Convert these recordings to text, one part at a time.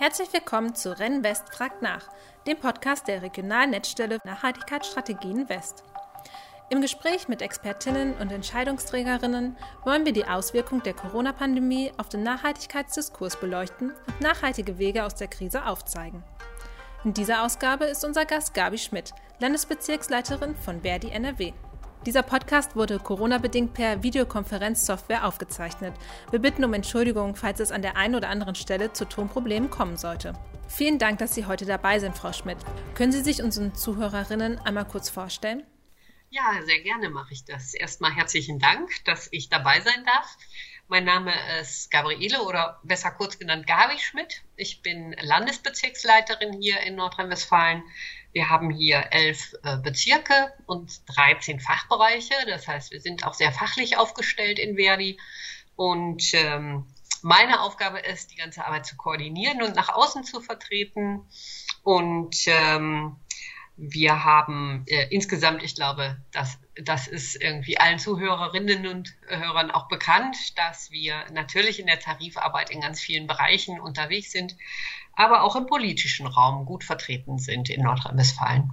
Herzlich willkommen zu Renn West fragt nach, dem Podcast der regionalen Netzstelle Nachhaltigkeitsstrategien West. Im Gespräch mit Expertinnen und Entscheidungsträgerinnen wollen wir die Auswirkung der Corona-Pandemie auf den Nachhaltigkeitsdiskurs beleuchten und nachhaltige Wege aus der Krise aufzeigen. In dieser Ausgabe ist unser Gast Gabi Schmidt, Landesbezirksleiterin von Verdi NRW. Dieser Podcast wurde Corona-bedingt per Videokonferenzsoftware aufgezeichnet. Wir bitten um Entschuldigung, falls es an der einen oder anderen Stelle zu Tonproblemen kommen sollte. Vielen Dank, dass Sie heute dabei sind, Frau Schmidt. Können Sie sich unseren Zuhörerinnen einmal kurz vorstellen? Ja, sehr gerne mache ich das. Erstmal herzlichen Dank, dass ich dabei sein darf. Mein Name ist Gabriele oder besser kurz genannt Gabi Schmidt. Ich bin Landesbezirksleiterin hier in Nordrhein-Westfalen wir haben hier elf äh, Bezirke und 13 Fachbereiche. Das heißt, wir sind auch sehr fachlich aufgestellt in Verdi. Und ähm, meine Aufgabe ist, die ganze Arbeit zu koordinieren und nach außen zu vertreten. Und ähm, wir haben äh, insgesamt, ich glaube, das, das ist irgendwie allen Zuhörerinnen und Hörern auch bekannt, dass wir natürlich in der Tarifarbeit in ganz vielen Bereichen unterwegs sind aber auch im politischen Raum gut vertreten sind in Nordrhein-Westfalen.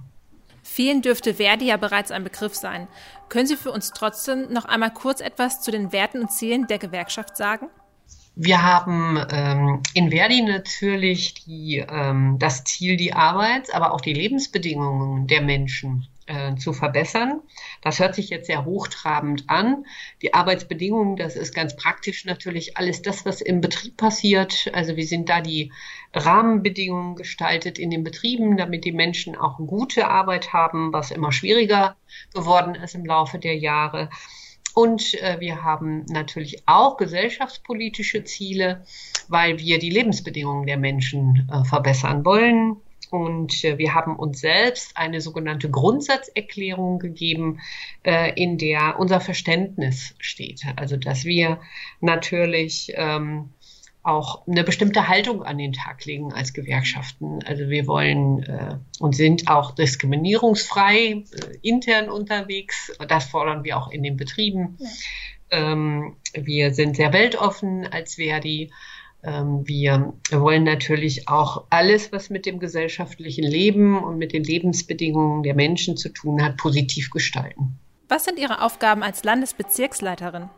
Vielen dürfte Verdi ja bereits ein Begriff sein. Können Sie für uns trotzdem noch einmal kurz etwas zu den Werten und Zielen der Gewerkschaft sagen? Wir haben ähm, in Verdi natürlich die, ähm, das Ziel, die Arbeits-, aber auch die Lebensbedingungen der Menschen äh, zu verbessern. Das hört sich jetzt sehr hochtrabend an. Die Arbeitsbedingungen, das ist ganz praktisch natürlich alles das, was im Betrieb passiert. Also wie sind da die Rahmenbedingungen gestaltet in den Betrieben, damit die Menschen auch gute Arbeit haben, was immer schwieriger geworden ist im Laufe der Jahre. Und äh, wir haben natürlich auch gesellschaftspolitische Ziele, weil wir die Lebensbedingungen der Menschen äh, verbessern wollen. Und äh, wir haben uns selbst eine sogenannte Grundsatzerklärung gegeben, äh, in der unser Verständnis steht. Also dass wir natürlich ähm, auch eine bestimmte Haltung an den Tag legen als Gewerkschaften. Also wir wollen äh, und sind auch diskriminierungsfrei äh, intern unterwegs. Das fordern wir auch in den Betrieben. Ja. Ähm, wir sind sehr weltoffen als Verdi. Ähm, wir wollen natürlich auch alles, was mit dem gesellschaftlichen Leben und mit den Lebensbedingungen der Menschen zu tun hat, positiv gestalten. Was sind Ihre Aufgaben als Landesbezirksleiterin?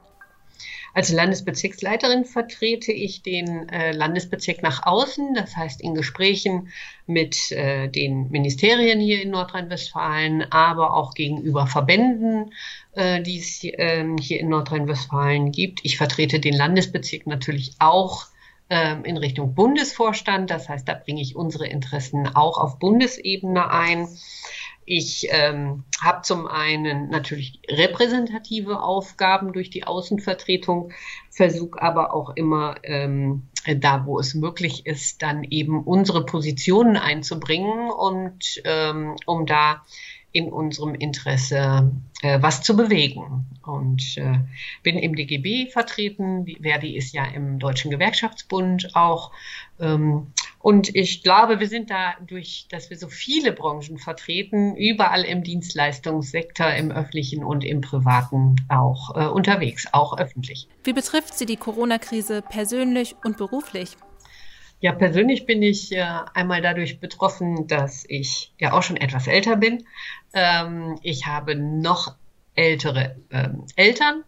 Als Landesbezirksleiterin vertrete ich den äh, Landesbezirk nach außen, das heißt in Gesprächen mit äh, den Ministerien hier in Nordrhein-Westfalen, aber auch gegenüber Verbänden, äh, die es ähm, hier in Nordrhein-Westfalen gibt. Ich vertrete den Landesbezirk natürlich auch ähm, in Richtung Bundesvorstand. Das heißt, da bringe ich unsere Interessen auch auf Bundesebene ein. Ich ähm, habe zum einen natürlich repräsentative Aufgaben durch die Außenvertretung, versuche aber auch immer ähm, da, wo es möglich ist, dann eben unsere Positionen einzubringen und ähm, um da in unserem Interesse äh, was zu bewegen. Und äh, bin im DGB vertreten. Verdi ist ja im Deutschen Gewerkschaftsbund auch. Ähm, und ich glaube, wir sind da durch, dass wir so viele Branchen vertreten, überall im Dienstleistungssektor, im öffentlichen und im privaten auch äh, unterwegs, auch öffentlich. Wie betrifft Sie die Corona-Krise persönlich und beruflich? Ja, persönlich bin ich äh, einmal dadurch betroffen, dass ich ja auch schon etwas älter bin. Ähm, ich habe noch ältere ähm, Eltern.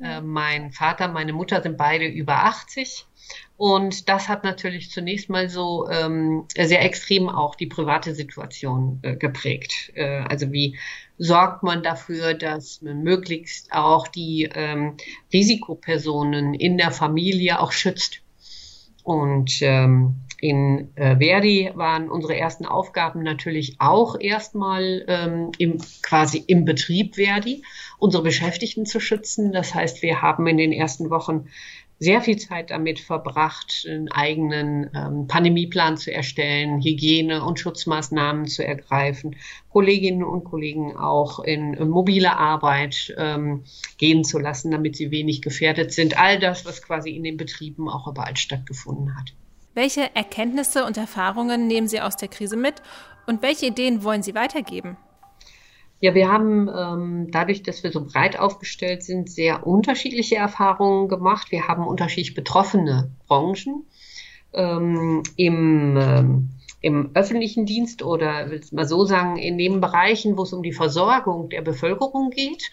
Äh, mein Vater, meine Mutter sind beide über 80. Und das hat natürlich zunächst mal so ähm, sehr extrem auch die private Situation äh, geprägt. Äh, also wie sorgt man dafür, dass man möglichst auch die ähm, Risikopersonen in der Familie auch schützt? Und ähm, in äh, Verdi waren unsere ersten Aufgaben natürlich auch erstmal ähm, im, quasi im Betrieb Verdi, unsere Beschäftigten zu schützen. Das heißt, wir haben in den ersten Wochen sehr viel Zeit damit verbracht, einen eigenen ähm, Pandemieplan zu erstellen, Hygiene- und Schutzmaßnahmen zu ergreifen, Kolleginnen und Kollegen auch in äh, mobile Arbeit ähm, gehen zu lassen, damit sie wenig gefährdet sind. All das, was quasi in den Betrieben auch überall stattgefunden hat. Welche Erkenntnisse und Erfahrungen nehmen Sie aus der Krise mit und welche Ideen wollen Sie weitergeben? Ja, wir haben ähm, dadurch, dass wir so breit aufgestellt sind, sehr unterschiedliche Erfahrungen gemacht. Wir haben unterschiedlich betroffene Branchen. ähm, im, ähm, im öffentlichen Dienst oder will ich mal so sagen, in den Bereichen, wo es um die Versorgung der Bevölkerung geht,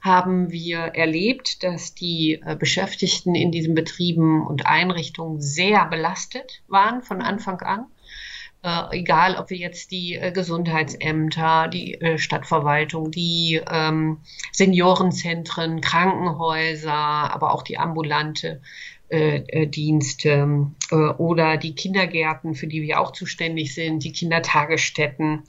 haben wir erlebt, dass die äh, Beschäftigten in diesen Betrieben und Einrichtungen sehr belastet waren von Anfang an. Äh, egal, ob wir jetzt die äh, Gesundheitsämter, die äh, Stadtverwaltung, die ähm, Seniorenzentren, Krankenhäuser, aber auch die ambulante äh, äh, Dienste oder die Kindergärten, für die wir auch zuständig sind, die Kindertagesstätten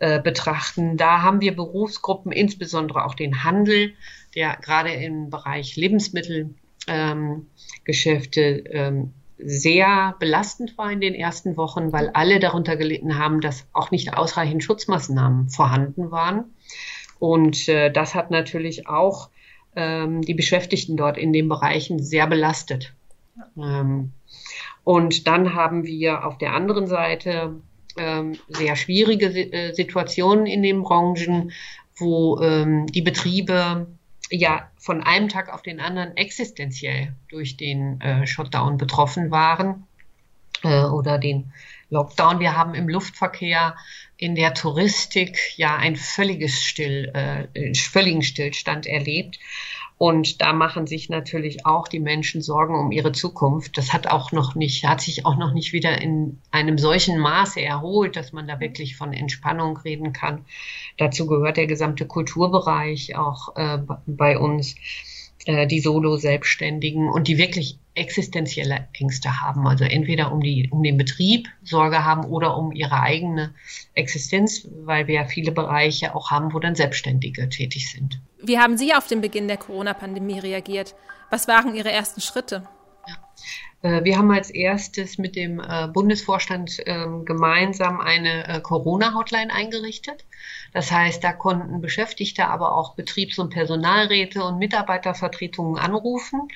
äh, betrachten. Da haben wir Berufsgruppen, insbesondere auch den Handel, der gerade im Bereich Lebensmittelgeschäfte ähm, sehr belastend war in den ersten Wochen, weil alle darunter gelitten haben, dass auch nicht ausreichend Schutzmaßnahmen vorhanden waren. Und äh, das hat natürlich auch ähm, die Beschäftigten dort in den Bereichen sehr belastet. Ähm, und dann haben wir auf der anderen Seite ähm, sehr schwierige äh, Situationen in den Branchen, wo ähm, die Betriebe ja von einem Tag auf den anderen existenziell durch den äh, Shutdown betroffen waren äh, oder den Lockdown. Wir haben im Luftverkehr, in der Touristik ja ein völliges Still, äh, völligen Stillstand erlebt. Und da machen sich natürlich auch die Menschen Sorgen um ihre Zukunft. Das hat auch noch nicht, hat sich auch noch nicht wieder in einem solchen Maße erholt, dass man da wirklich von Entspannung reden kann. Dazu gehört der gesamte Kulturbereich auch äh, bei uns, äh, die Solo-Selbstständigen und die wirklich existenzielle Ängste haben. Also entweder um, die, um den Betrieb Sorge haben oder um ihre eigene Existenz, weil wir ja viele Bereiche auch haben, wo dann Selbstständige tätig sind. Wie haben Sie auf den Beginn der Corona-Pandemie reagiert? Was waren Ihre ersten Schritte? Äh, wir haben als erstes mit dem äh, Bundesvorstand ähm, gemeinsam eine äh, Corona-Hotline eingerichtet. Das heißt, da konnten Beschäftigte, aber auch Betriebs- und Personalräte und Mitarbeitervertretungen anrufen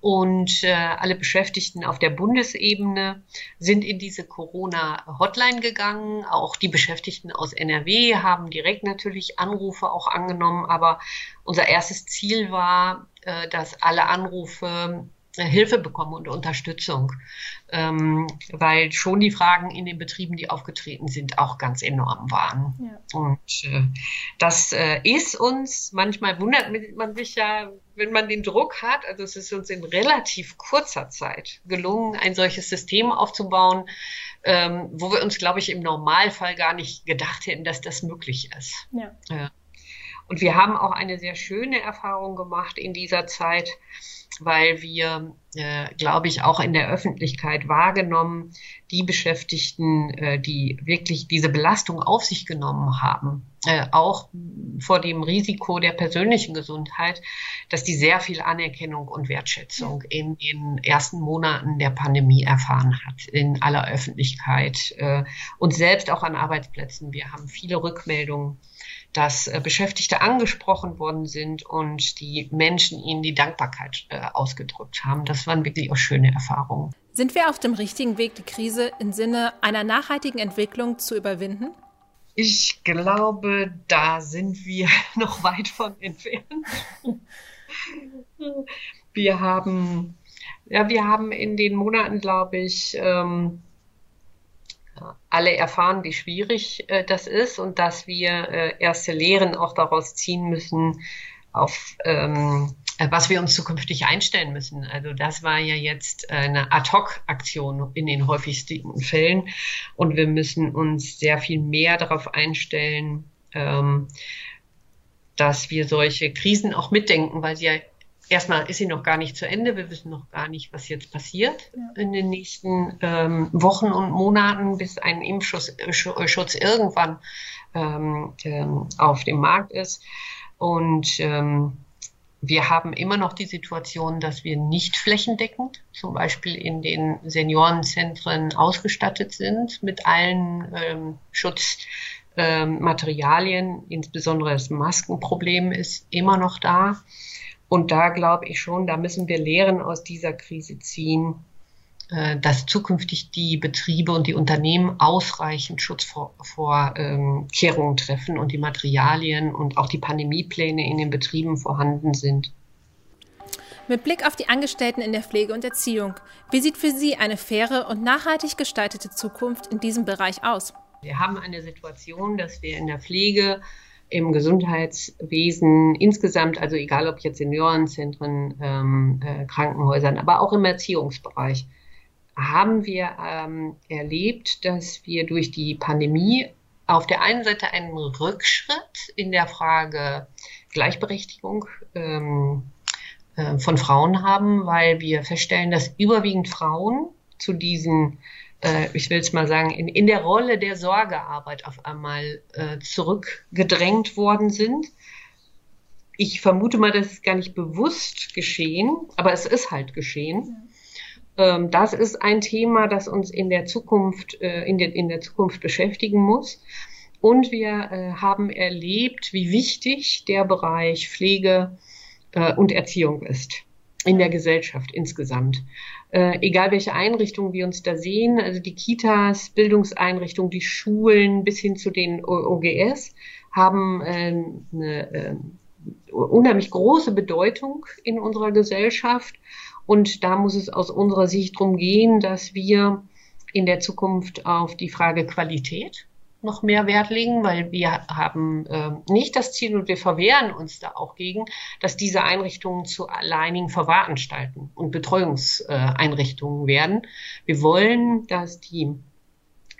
und äh, alle Beschäftigten auf der Bundesebene sind in diese Corona-Hotline gegangen. Auch die Beschäftigten aus NRW haben direkt natürlich Anrufe auch angenommen. Aber unser erstes Ziel war, äh, dass alle Anrufe Hilfe bekommen und Unterstützung, ähm, weil schon die Fragen in den Betrieben, die aufgetreten sind, auch ganz enorm waren. Ja. Und äh, das äh, ist uns, manchmal wundert man sich ja, wenn man den Druck hat, also es ist uns in relativ kurzer Zeit gelungen, ein solches System aufzubauen, ähm, wo wir uns, glaube ich, im Normalfall gar nicht gedacht hätten, dass das möglich ist. Ja. ja. Und wir haben auch eine sehr schöne Erfahrung gemacht in dieser Zeit weil wir, äh, glaube ich, auch in der Öffentlichkeit wahrgenommen, die Beschäftigten, äh, die wirklich diese Belastung auf sich genommen haben, äh, auch vor dem Risiko der persönlichen Gesundheit, dass die sehr viel Anerkennung und Wertschätzung in den ersten Monaten der Pandemie erfahren hat, in aller Öffentlichkeit äh, und selbst auch an Arbeitsplätzen. Wir haben viele Rückmeldungen dass äh, Beschäftigte angesprochen worden sind und die Menschen ihnen die Dankbarkeit äh, ausgedrückt haben. Das waren wirklich auch schöne Erfahrungen. Sind wir auf dem richtigen Weg, die Krise im Sinne einer nachhaltigen Entwicklung zu überwinden? Ich glaube, da sind wir noch weit von entfernt. Wir haben, ja, wir haben in den Monaten, glaube ich, ähm, alle erfahren, wie schwierig äh, das ist und dass wir äh, erste Lehren auch daraus ziehen müssen, auf ähm, äh, was wir uns zukünftig einstellen müssen. Also das war ja jetzt eine Ad-hoc-Aktion in den häufigsten Fällen und wir müssen uns sehr viel mehr darauf einstellen, ähm, dass wir solche Krisen auch mitdenken, weil sie ja erstmal ist sie noch gar nicht zu Ende. Wir wissen noch gar nicht, was jetzt passiert ja. in den nächsten ähm, Wochen und Monaten, bis ein Impfschutz äh, Schutz irgendwann ähm, ähm, auf dem Markt ist. Und ähm, wir haben immer noch die Situation, dass wir nicht flächendeckend, zum Beispiel in den Seniorenzentren ausgestattet sind mit allen ähm, Schutzmaterialien. Insbesondere das Maskenproblem ist immer noch da. Und da glaube ich schon, da müssen wir Lehren aus dieser Krise ziehen, äh, dass zukünftig die Betriebe und die Unternehmen ausreichend Schutzvorkehrungen ähm, treffen und die Materialien und auch die Pandemiepläne in den Betrieben vorhanden sind. Mit Blick auf die Angestellten in der Pflege und Erziehung, wie sieht für Sie eine faire und nachhaltig gestaltete Zukunft in diesem Bereich aus? Wir haben eine Situation, dass wir in der Pflege, im Gesundheitswesen insgesamt, also egal ob jetzt Seniorenzentren, ähm, äh, Krankenhäusern, aber auch im Erziehungsbereich, haben wir ähm, erlebt, dass wir durch die Pandemie auf der einen Seite einen Rückschritt in der Frage Gleichberechtigung ähm, äh, von Frauen haben, weil wir feststellen, dass überwiegend Frauen zu diesen, äh, ich will es mal sagen, in, in der Rolle der Sorgearbeit auf einmal äh, zurückgedrängt worden sind. Ich vermute mal, das ist gar nicht bewusst geschehen, aber es ist halt geschehen. Ähm, das ist ein Thema, das uns in der Zukunft, äh, in, der, in der Zukunft beschäftigen muss. Und wir äh, haben erlebt, wie wichtig der Bereich Pflege äh, und Erziehung ist in der Gesellschaft insgesamt. Äh, egal welche Einrichtungen wir uns da sehen, also die Kitas, Bildungseinrichtungen, die Schulen bis hin zu den OGS haben äh, eine äh, unheimlich große Bedeutung in unserer Gesellschaft. Und da muss es aus unserer Sicht darum gehen, dass wir in der Zukunft auf die Frage Qualität noch mehr Wert legen, weil wir haben äh, nicht das Ziel und wir verwehren uns da auch gegen, dass diese Einrichtungen zu alleinigen Verwahranstalten und Betreuungseinrichtungen werden. Wir wollen, dass die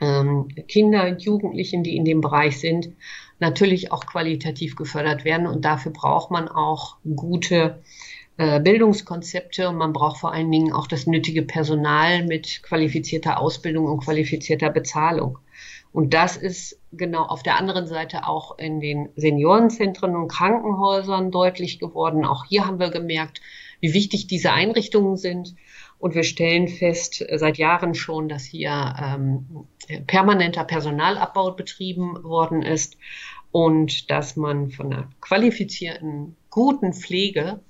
ähm, Kinder und Jugendlichen, die in dem Bereich sind, natürlich auch qualitativ gefördert werden und dafür braucht man auch gute Bildungskonzepte und man braucht vor allen Dingen auch das nötige Personal mit qualifizierter Ausbildung und qualifizierter Bezahlung. Und das ist genau auf der anderen Seite auch in den Seniorenzentren und Krankenhäusern deutlich geworden. Auch hier haben wir gemerkt, wie wichtig diese Einrichtungen sind. Und wir stellen fest seit Jahren schon, dass hier ähm, permanenter Personalabbau betrieben worden ist und dass man von einer qualifizierten, guten Pflege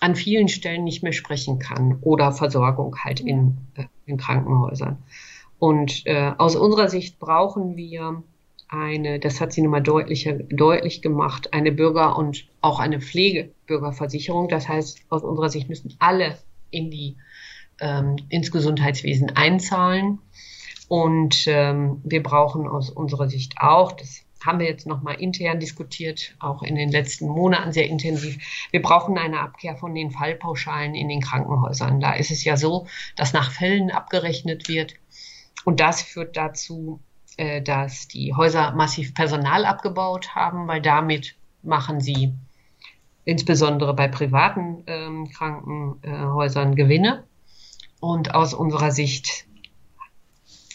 an vielen Stellen nicht mehr sprechen kann oder Versorgung halt in, äh, in Krankenhäusern. Und äh, aus unserer Sicht brauchen wir eine, das hat sie nochmal deutlicher, deutlich gemacht, eine Bürger- und auch eine Pflegebürgerversicherung. Das heißt, aus unserer Sicht müssen alle in die, ähm, ins Gesundheitswesen einzahlen. Und ähm, wir brauchen aus unserer Sicht auch, das haben wir jetzt nochmal intern diskutiert, auch in den letzten Monaten sehr intensiv. Wir brauchen eine Abkehr von den Fallpauschalen in den Krankenhäusern. Da ist es ja so, dass nach Fällen abgerechnet wird und das führt dazu, äh, dass die Häuser massiv Personal abgebaut haben, weil damit machen sie insbesondere bei privaten ähm, Krankenhäusern Gewinne. Und aus unserer Sicht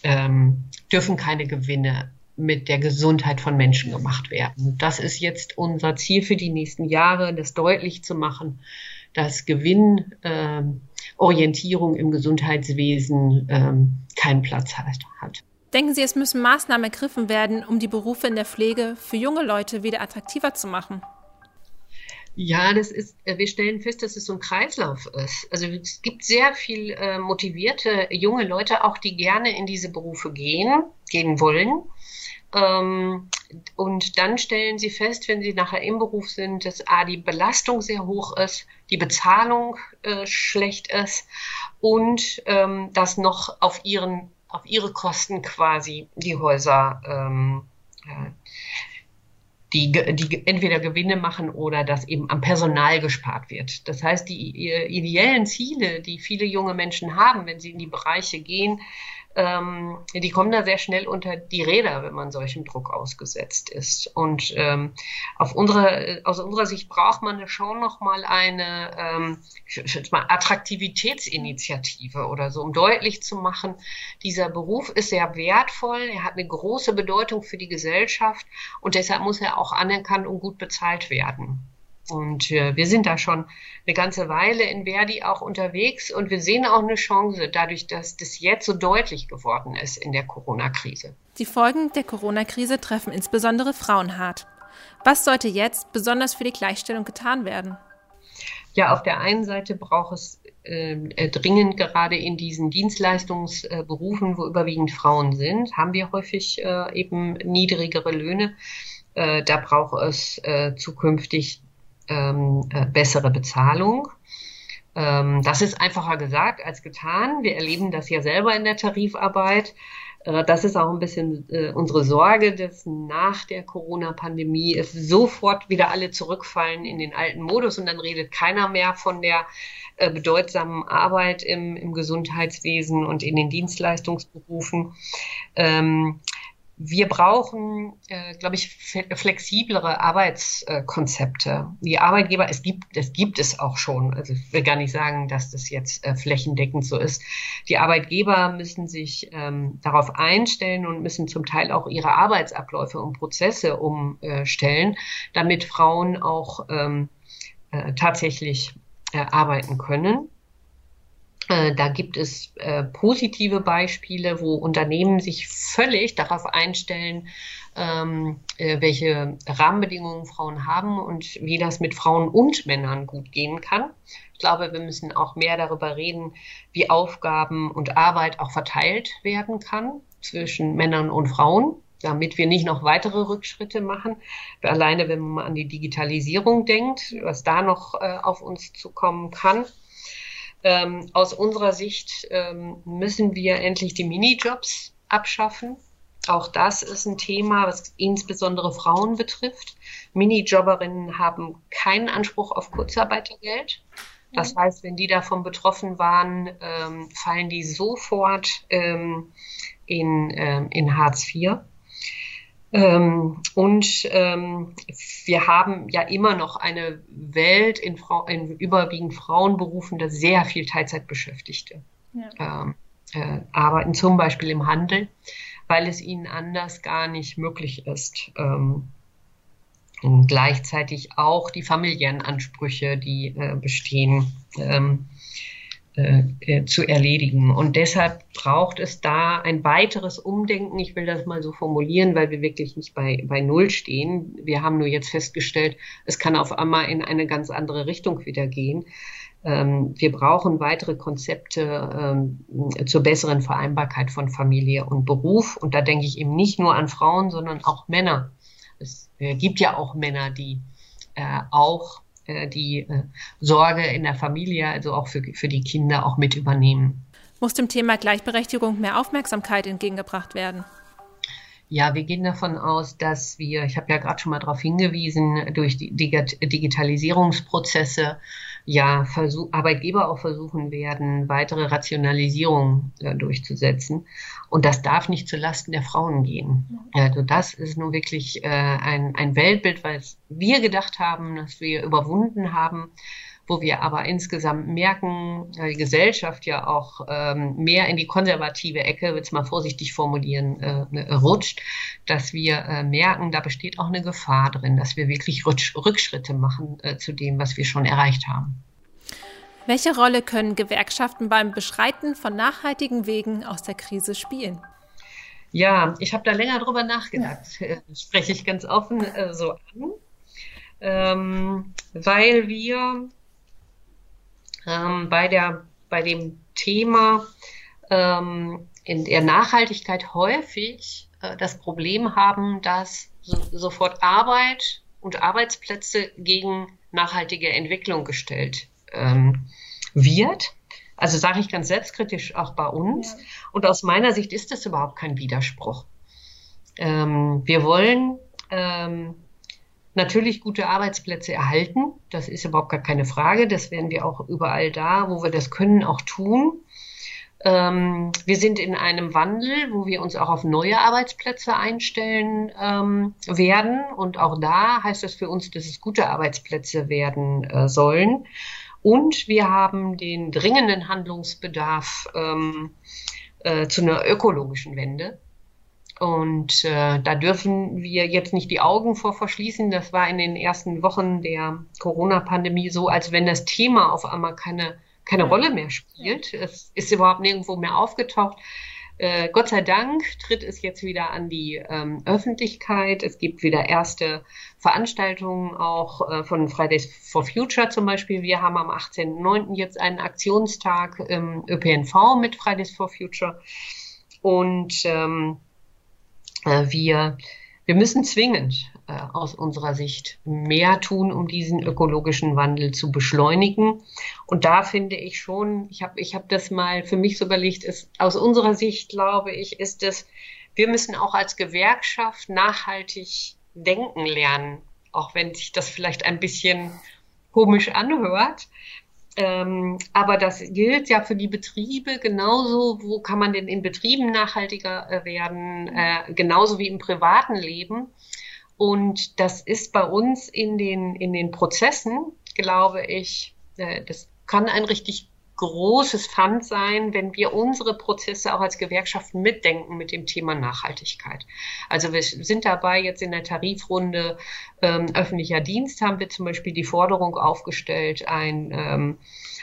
ähm, dürfen keine Gewinne mit der Gesundheit von Menschen gemacht werden. Das ist jetzt unser Ziel für die nächsten Jahre, das deutlich zu machen, dass Gewinnorientierung ähm, im Gesundheitswesen ähm, keinen Platz hat. Denken Sie, es müssen Maßnahmen ergriffen werden, um die Berufe in der Pflege für junge Leute wieder attraktiver zu machen? Ja, das ist, äh, wir stellen fest, dass es so ein Kreislauf ist. Also es gibt sehr viel äh, motivierte junge Leute, auch die gerne in diese Berufe gehen, gehen wollen. Ähm, und dann stellen sie fest, wenn sie nachher im Beruf sind, dass A, die Belastung sehr hoch ist, die Bezahlung äh, schlecht ist und ähm, dass noch auf ihren auf ihre Kosten quasi die Häuser ähm, äh, die, die entweder Gewinne machen oder dass eben am Personal gespart wird. Das heißt, die ideellen Ziele, die viele junge Menschen haben, wenn sie in die Bereiche gehen, ähm, die kommen da sehr schnell unter die Räder, wenn man solchem Druck ausgesetzt ist. Und ähm, auf unsere, aus unserer Sicht braucht man schon noch mal eine ähm, mal Attraktivitätsinitiative oder so, um deutlich zu machen, dieser Beruf ist sehr wertvoll, er hat eine große Bedeutung für die Gesellschaft und deshalb muss er auch anerkannt und gut bezahlt werden. Und äh, wir sind da schon eine ganze Weile in Verdi auch unterwegs und wir sehen auch eine Chance dadurch, dass das jetzt so deutlich geworden ist in der Corona-Krise. Die Folgen der Corona-Krise treffen insbesondere Frauen hart. Was sollte jetzt besonders für die Gleichstellung getan werden? Ja, auf der einen Seite braucht es ähm, äh, dringend gerade in diesen Dienstleistungsberufen, wo überwiegend Frauen sind, haben wir häufig äh, eben niedrigere Löhne. Äh, da braucht es äh, zukünftig ähm, äh, bessere Bezahlung. Ähm, das ist einfacher gesagt als getan. Wir erleben das ja selber in der Tarifarbeit. Äh, das ist auch ein bisschen äh, unsere Sorge, dass nach der Corona-Pandemie es sofort wieder alle zurückfallen in den alten Modus und dann redet keiner mehr von der äh, bedeutsamen Arbeit im, im Gesundheitswesen und in den Dienstleistungsberufen. Ähm, wir brauchen, äh, glaube ich, flexiblere Arbeitskonzepte. Die Arbeitgeber, es gibt, es gibt es auch schon. Also ich will gar nicht sagen, dass das jetzt äh, flächendeckend so ist. Die Arbeitgeber müssen sich ähm, darauf einstellen und müssen zum Teil auch ihre Arbeitsabläufe und Prozesse umstellen, damit Frauen auch ähm, äh, tatsächlich äh, arbeiten können. Äh, da gibt es äh, positive Beispiele, wo Unternehmen sich völlig darauf einstellen, ähm, äh, welche Rahmenbedingungen Frauen haben und wie das mit Frauen und Männern gut gehen kann. Ich glaube, wir müssen auch mehr darüber reden, wie Aufgaben und Arbeit auch verteilt werden kann zwischen Männern und Frauen damit wir nicht noch weitere Rückschritte machen. Alleine, wenn man an die Digitalisierung denkt, was da noch auf uns zukommen kann. Ähm, aus unserer Sicht ähm, müssen wir endlich die Minijobs abschaffen. Auch das ist ein Thema, was insbesondere Frauen betrifft. Minijobberinnen haben keinen Anspruch auf Kurzarbeitergeld. Das heißt, wenn die davon betroffen waren, ähm, fallen die sofort ähm, in, ähm, in Hartz IV. Ähm, und ähm, wir haben ja immer noch eine Welt in, Frau, in überwiegend Frauenberufen, da sehr viel Teilzeitbeschäftigte ja. ähm, äh, arbeiten, zum Beispiel im Handel, weil es ihnen anders gar nicht möglich ist. Ähm, und gleichzeitig auch die familiären Ansprüche, die äh, bestehen. Ähm, äh, äh, zu erledigen. Und deshalb braucht es da ein weiteres Umdenken. Ich will das mal so formulieren, weil wir wirklich nicht bei, bei Null stehen. Wir haben nur jetzt festgestellt, es kann auf einmal in eine ganz andere Richtung wieder gehen. Ähm, wir brauchen weitere Konzepte ähm, zur besseren Vereinbarkeit von Familie und Beruf. Und da denke ich eben nicht nur an Frauen, sondern auch Männer. Es äh, gibt ja auch Männer, die äh, auch äh, die äh, Sorge in der Familie, also auch für, für die Kinder, auch mit übernehmen. Muss dem Thema Gleichberechtigung mehr Aufmerksamkeit entgegengebracht werden? Ja, wir gehen davon aus, dass wir, ich habe ja gerade schon mal darauf hingewiesen, durch die Digitalisierungsprozesse ja Versuch, Arbeitgeber auch versuchen werden, weitere Rationalisierung äh, durchzusetzen. Und das darf nicht zulasten der Frauen gehen. Also das ist nun wirklich äh, ein, ein Weltbild, was wir gedacht haben, dass wir überwunden haben wo wir aber insgesamt merken, äh, die Gesellschaft ja auch ähm, mehr in die konservative Ecke, will mal vorsichtig formulieren, äh, ne, rutscht, dass wir äh, merken, da besteht auch eine Gefahr drin, dass wir wirklich Rückschritte machen äh, zu dem, was wir schon erreicht haben. Welche Rolle können Gewerkschaften beim Beschreiten von nachhaltigen Wegen aus der Krise spielen? Ja, ich habe da länger drüber nachgedacht, ja. Spreche ich ganz offen äh, so an, ähm, weil wir ähm, bei, der, bei dem Thema ähm, in der Nachhaltigkeit häufig äh, das Problem haben, dass so, sofort Arbeit und Arbeitsplätze gegen nachhaltige Entwicklung gestellt ähm, wird. Also sage ich ganz selbstkritisch auch bei uns. Ja. Und aus meiner Sicht ist das überhaupt kein Widerspruch. Ähm, wir wollen ähm, natürlich gute Arbeitsplätze erhalten. Das ist überhaupt gar keine Frage. Das werden wir auch überall da, wo wir das können, auch tun. Ähm, wir sind in einem Wandel, wo wir uns auch auf neue Arbeitsplätze einstellen ähm, werden. Und auch da heißt das für uns, dass es gute Arbeitsplätze werden äh, sollen. Und wir haben den dringenden Handlungsbedarf ähm, äh, zu einer ökologischen Wende. Und äh, da dürfen wir jetzt nicht die Augen vor verschließen. Das war in den ersten Wochen der Corona-Pandemie so, als wenn das Thema auf einmal keine, keine Rolle mehr spielt. Es ist überhaupt nirgendwo mehr aufgetaucht. Äh, Gott sei Dank tritt es jetzt wieder an die ähm, Öffentlichkeit. Es gibt wieder erste Veranstaltungen auch äh, von Fridays for Future zum Beispiel. Wir haben am 18.09. jetzt einen Aktionstag im ÖPNV mit Fridays for Future. Und ähm, äh, wir, wir müssen zwingend äh, aus unserer Sicht mehr tun, um diesen ökologischen Wandel zu beschleunigen. Und da finde ich schon, ich habe ich hab das mal für mich so überlegt, ist, aus unserer Sicht, glaube ich, ist es, wir müssen auch als Gewerkschaft nachhaltig denken lernen, auch wenn sich das vielleicht ein bisschen komisch anhört. Ähm, aber das gilt ja für die Betriebe genauso. Wo kann man denn in Betrieben nachhaltiger äh, werden? Äh, genauso wie im privaten Leben. Und das ist bei uns in den, in den Prozessen, glaube ich, äh, das kann ein richtig großes Pfand sein, wenn wir unsere Prozesse auch als Gewerkschaften mitdenken mit dem Thema Nachhaltigkeit. Also wir sind dabei jetzt in der Tarifrunde ähm, öffentlicher Dienst haben wir zum Beispiel die Forderung aufgestellt, ein, ähm,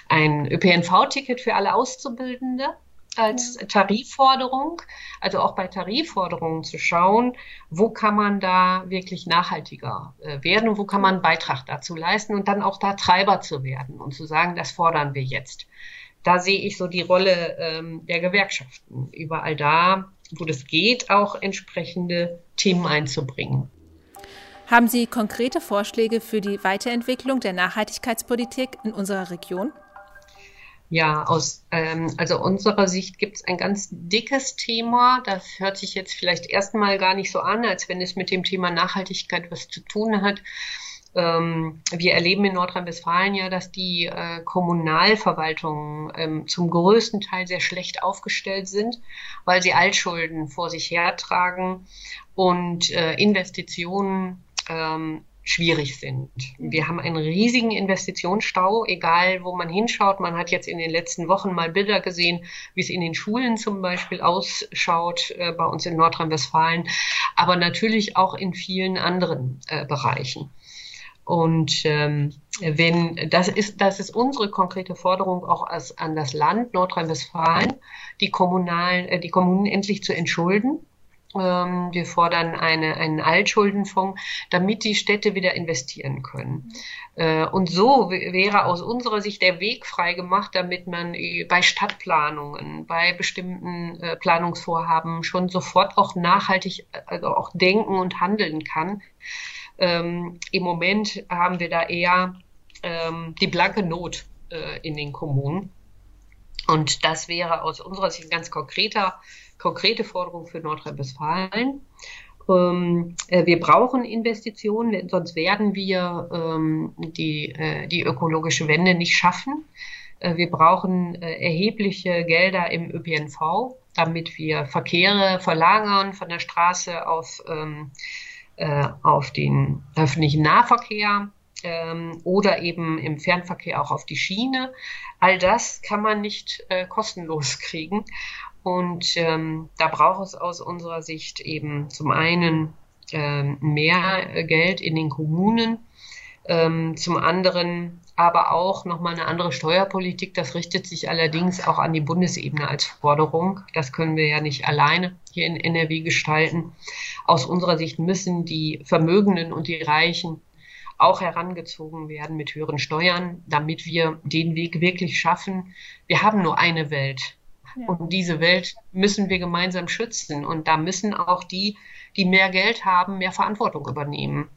ein ÖPNV-Ticket für alle Auszubildende als Tarifforderung, also auch bei Tarifforderungen zu schauen, wo kann man da wirklich nachhaltiger äh, werden und wo kann man einen Beitrag dazu leisten und dann auch da Treiber zu werden und zu sagen, das fordern wir jetzt. Da sehe ich so die Rolle ähm, der Gewerkschaften, überall da, wo das geht, auch entsprechende Themen einzubringen. Haben Sie konkrete Vorschläge für die Weiterentwicklung der Nachhaltigkeitspolitik in unserer Region? Ja, aus ähm, also unserer Sicht gibt es ein ganz dickes Thema. Das hört sich jetzt vielleicht erstmal gar nicht so an, als wenn es mit dem Thema Nachhaltigkeit was zu tun hat. Ähm, wir erleben in Nordrhein-Westfalen ja, dass die äh, Kommunalverwaltungen ähm, zum größten Teil sehr schlecht aufgestellt sind, weil sie Altschulden vor sich hertragen und äh, Investitionen ähm, schwierig sind. Wir haben einen riesigen Investitionsstau, egal wo man hinschaut. Man hat jetzt in den letzten Wochen mal Bilder gesehen, wie es in den Schulen zum Beispiel ausschaut, äh, bei uns in Nordrhein-Westfalen, aber natürlich auch in vielen anderen äh, Bereichen. Und ähm, wenn das ist, das ist unsere konkrete Forderung auch als, an das Land Nordrhein-Westfalen, die kommunalen, äh, die Kommunen endlich zu entschulden wir fordern eine, einen Altschuldenfonds, damit die Städte wieder investieren können. Äh, und so wäre aus unserer Sicht der Weg frei gemacht, damit man äh, bei Stadtplanungen, bei bestimmten äh, Planungsvorhaben schon sofort auch nachhaltig, also auch denken und handeln kann. Ähm, Im Moment haben wir da eher ähm, die blanke Not in den Kommunen. Und das wäre aus unserer Sicht ein ganz konkreter konkrete Forderung für Nordrhein-Westfalen. Ähm, äh, wir brauchen Investitionen, sonst werden wir ähm, die, äh, die ökologische Wende nicht schaffen. Äh, wir brauchen äh, erhebliche Gelder im ÖPNV, damit wir Verkehre verlagern von der Straße auf, ähm, äh, auf den öffentlichen Nahverkehr ähm, oder eben im Fernverkehr auch auf die Schiene. All das kann man nicht äh, kostenlos kriegen. Und ähm, da braucht es aus unserer Sicht eben zum einen ähm, mehr Geld in den Kommunen, ähm, zum anderen aber auch nochmal eine andere Steuerpolitik. Das richtet sich allerdings auch an die Bundesebene als Forderung. Das können wir ja nicht alleine hier in NRW gestalten. Aus unserer Sicht müssen die Vermögenden und die Reichen auch herangezogen werden mit höheren Steuern, damit wir den Weg wirklich schaffen. Wir haben nur eine Welt. Ja. Und diese Welt müssen wir gemeinsam schützen. Und da müssen auch die, die mehr Geld haben, mehr Verantwortung übernehmen.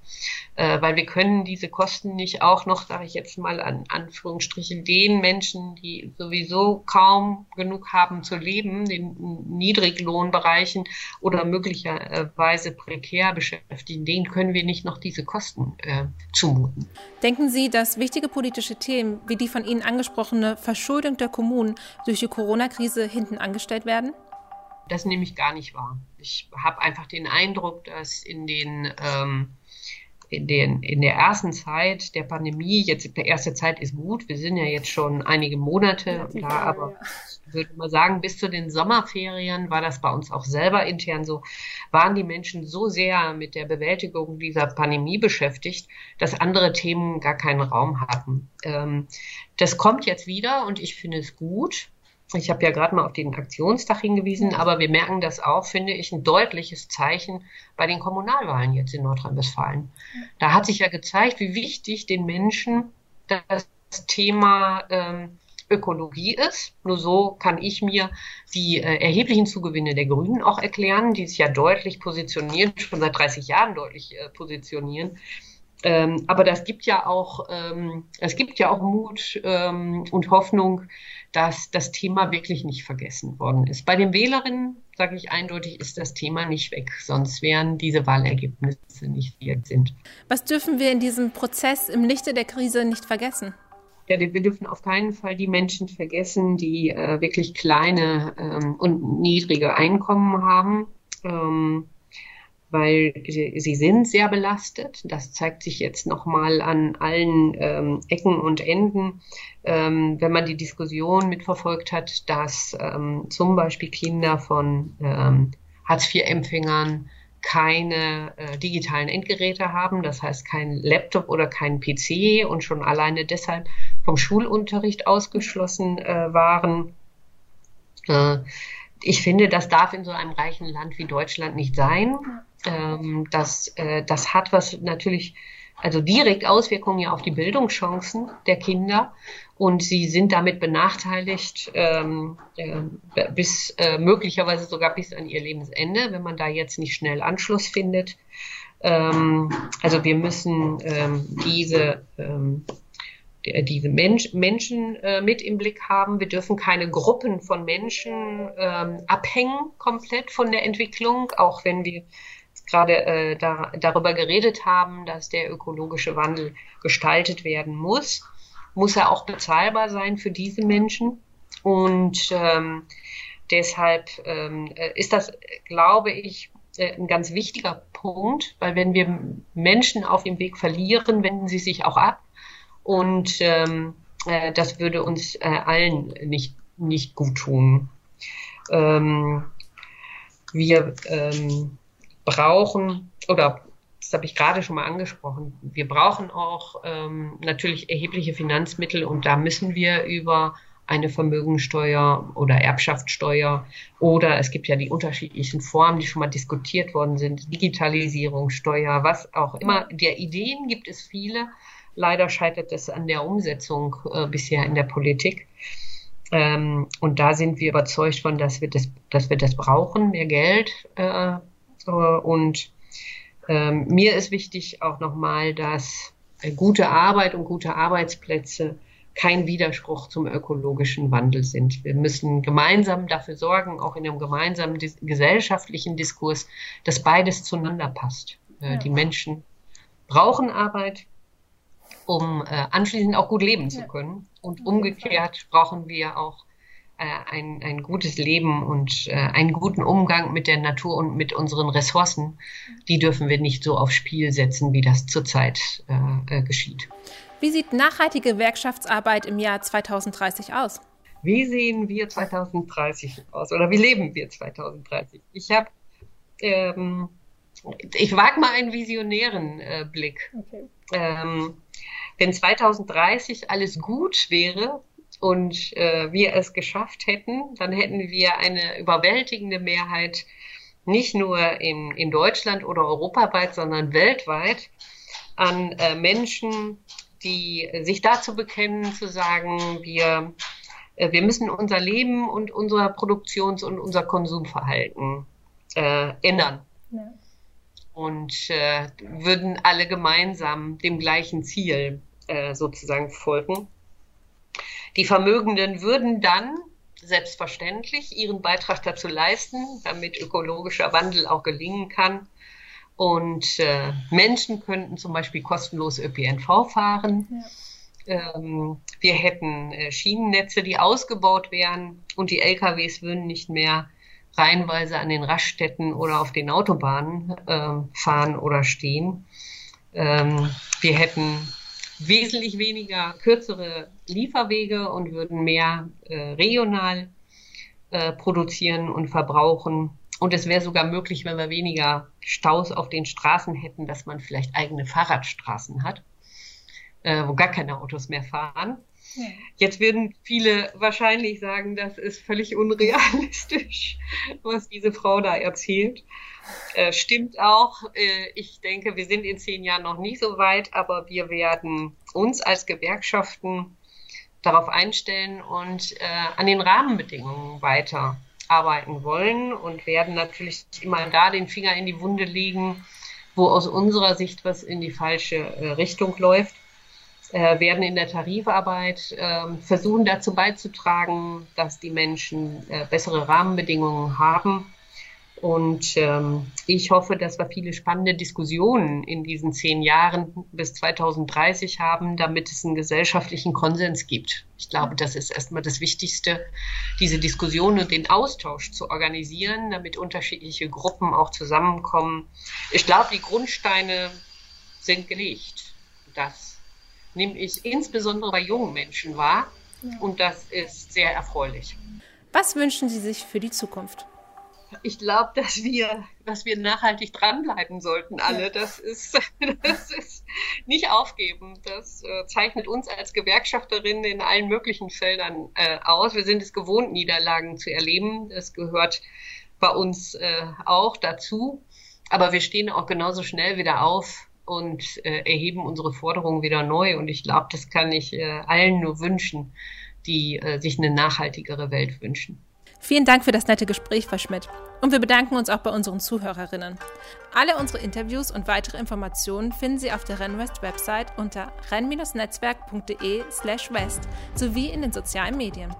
Äh, weil wir können diese Kosten nicht auch noch, sage ich jetzt mal an Anführungsstrichen, den Menschen, die sowieso kaum genug haben zu leben, den Niedriglohnbereichen oder möglicherweise prekär beschäftigen, denen können wir nicht noch diese Kosten äh, zumuten. Denken Sie, dass wichtige politische Themen wie die von Ihnen angesprochene Verschuldung der Kommunen durch die Corona-Krise hinten angestellt werden? Das nehme ich gar nicht wahr. Ich habe einfach den Eindruck, dass in den ähm, in, den, in der ersten Zeit der Pandemie, jetzt die erste Zeit ist gut, wir sind ja jetzt schon einige Monate ja, da, aber ja. ich würde mal sagen, bis zu den Sommerferien war das bei uns auch selber intern so, waren die Menschen so sehr mit der Bewältigung dieser Pandemie beschäftigt, dass andere Themen gar keinen Raum hatten. Ähm, das kommt jetzt wieder und ich finde es gut. Ich habe ja gerade mal auf den Aktionstag hingewiesen, aber wir merken das auch, finde ich, ein deutliches Zeichen bei den Kommunalwahlen jetzt in Nordrhein-Westfalen. Da hat sich ja gezeigt, wie wichtig den Menschen das Thema ähm, Ökologie ist. Nur so kann ich mir die äh, erheblichen Zugewinne der Grünen auch erklären, die sich ja deutlich positionieren, schon seit 30 Jahren deutlich äh, positionieren. Ähm, aber das gibt ja auch, ähm, es gibt ja auch Mut ähm, und Hoffnung, dass das Thema wirklich nicht vergessen worden ist. Bei den Wählerinnen, sage ich eindeutig, ist das Thema nicht weg, sonst wären diese Wahlergebnisse nicht, wie jetzt sind. Was dürfen wir in diesem Prozess im Lichte der Krise nicht vergessen? Ja, wir dürfen auf keinen Fall die Menschen vergessen, die äh, wirklich kleine ähm, und niedrige Einkommen haben. Ähm, weil sie, sind sehr belastet. Das zeigt sich jetzt nochmal an allen ähm, Ecken und Enden, ähm, wenn man die Diskussion mitverfolgt hat, dass ähm, zum Beispiel Kinder von ähm, Hartz-IV-Empfängern keine äh, digitalen Endgeräte haben, das heißt kein Laptop oder kein PC und schon alleine deshalb vom Schulunterricht ausgeschlossen äh, waren. Äh, ich finde, das darf in so einem reichen Land wie Deutschland nicht sein. Ähm, das, äh, das hat was natürlich, also direkt Auswirkungen ja auf die Bildungschancen der Kinder und sie sind damit benachteiligt ähm, äh, bis äh, möglicherweise sogar bis an ihr Lebensende, wenn man da jetzt nicht schnell Anschluss findet. Ähm, also wir müssen ähm, diese ähm, diese Mensch, Menschen äh, mit im Blick haben. Wir dürfen keine Gruppen von Menschen ähm, abhängen komplett von der Entwicklung, auch wenn wir gerade äh, da, darüber geredet haben, dass der ökologische Wandel gestaltet werden muss, muss er auch bezahlbar sein für diese Menschen. Und ähm, deshalb ähm, äh, ist das, glaube ich, äh, ein ganz wichtiger Punkt, weil wenn wir Menschen auf dem Weg verlieren, wenden sie sich auch ab und ähm, äh, das würde uns äh, allen nicht, nicht gut tun. Ähm, wir ähm, brauchen, oder das habe ich gerade schon mal angesprochen, wir brauchen auch ähm, natürlich erhebliche Finanzmittel und da müssen wir über eine Vermögensteuer oder Erbschaftssteuer oder es gibt ja die unterschiedlichen Formen, die schon mal diskutiert worden sind, Digitalisierungssteuer, was auch immer. Der Ideen gibt es viele, Leider scheitert es an der Umsetzung äh, bisher in der Politik. Ähm, und da sind wir überzeugt von, dass wir das, dass wir das brauchen, mehr Geld. Äh, und ähm, mir ist wichtig auch nochmal, dass gute Arbeit und gute Arbeitsplätze kein Widerspruch zum ökologischen Wandel sind. Wir müssen gemeinsam dafür sorgen, auch in einem gemeinsamen gesellschaftlichen Diskurs, dass beides zueinander passt. Äh, ja. Die Menschen brauchen Arbeit, um äh, anschließend auch gut leben zu können. Und umgekehrt brauchen wir auch ein, ein gutes Leben und äh, einen guten Umgang mit der Natur und mit unseren Ressourcen. Die dürfen wir nicht so aufs Spiel setzen, wie das zurzeit äh, äh, geschieht. Wie sieht nachhaltige Gewerkschaftsarbeit im Jahr 2030 aus? Wie sehen wir 2030 aus oder wie leben wir 2030? Ich habe ähm, ich wage mal einen visionären äh, Blick. Okay. Ähm, wenn 2030 alles gut wäre und äh, wir es geschafft hätten, dann hätten wir eine überwältigende Mehrheit nicht nur in, in Deutschland oder europaweit, sondern weltweit an äh, Menschen, die sich dazu bekennen, zu sagen, wir, äh, wir müssen unser Leben und unser Produktions- und unser Konsumverhalten äh, ändern. Ja und äh, würden alle gemeinsam dem gleichen Ziel äh, sozusagen folgen. Die Vermögenden würden dann selbstverständlich ihren Beitrag dazu leisten, damit ökologischer Wandel auch gelingen kann. Und äh, Menschen könnten zum Beispiel kostenlos ÖPNV fahren. Ja. Ähm, wir hätten äh, Schienennetze, die ausgebaut wären und die LKWs würden nicht mehr reihenweise an den Raststätten oder auf den Autobahnen äh, fahren oder stehen. Ähm, wir hätten wesentlich weniger kürzere Lieferwege und würden mehr äh, regional äh, produzieren und verbrauchen. Und es wäre sogar möglich, wenn wir weniger Staus auf den Straßen hätten, dass man vielleicht eigene Fahrradstraßen hat, äh, wo gar keine Autos mehr fahren. Jetzt würden viele wahrscheinlich sagen, das ist völlig unrealistisch, was diese Frau da erzählt. Äh, stimmt auch. Äh, ich denke, wir sind in zehn Jahren noch nicht so weit, aber wir werden uns als Gewerkschaften darauf einstellen und äh, an den Rahmenbedingungen weiter arbeiten wollen und werden natürlich immer da den Finger in die Wunde legen, wo aus unserer Sicht was in die falsche äh, Richtung läuft. Äh, werden in der Tarifarbeit äh, versuchen dazu beizutragen, dass die Menschen äh, bessere Rahmenbedingungen haben und ähm, ich hoffe, dass wir viele spannende Diskussionen in diesen zehn Jahren bis 2030 haben, damit es einen gesellschaftlichen Konsens gibt. Ich glaube, das ist erstmal das Wichtigste, diese Diskussion und den Austausch zu organisieren, damit unterschiedliche Gruppen auch zusammenkommen. Ich glaube, die Grundsteine sind gelegt. Das nehme ich insbesondere bei jungen Menschen wahr und das ist sehr erfreulich. Was wünschen Sie sich für die Zukunft? Ich glaube, dass wir, dass wir nachhaltig dranbleiben sollten, alle. Das ist, das ist nicht aufgeben. Das äh, zeichnet uns als Gewerkschafterinnen in allen möglichen Feldern äh, aus. Wir sind es gewohnt, Niederlagen zu erleben. Das gehört bei uns äh, auch dazu. Aber wir stehen auch genauso schnell wieder auf und äh, erheben unsere Forderungen wieder neu. Und ich glaube, das kann ich äh, allen nur wünschen, die äh, sich eine nachhaltigere Welt wünschen. Vielen Dank für das nette Gespräch, Frau Schmidt. Und wir bedanken uns auch bei unseren Zuhörerinnen. Alle unsere Interviews und weitere Informationen finden Sie auf der Rennwest-Website unter renn-netzwerk.de/west sowie in den sozialen Medien.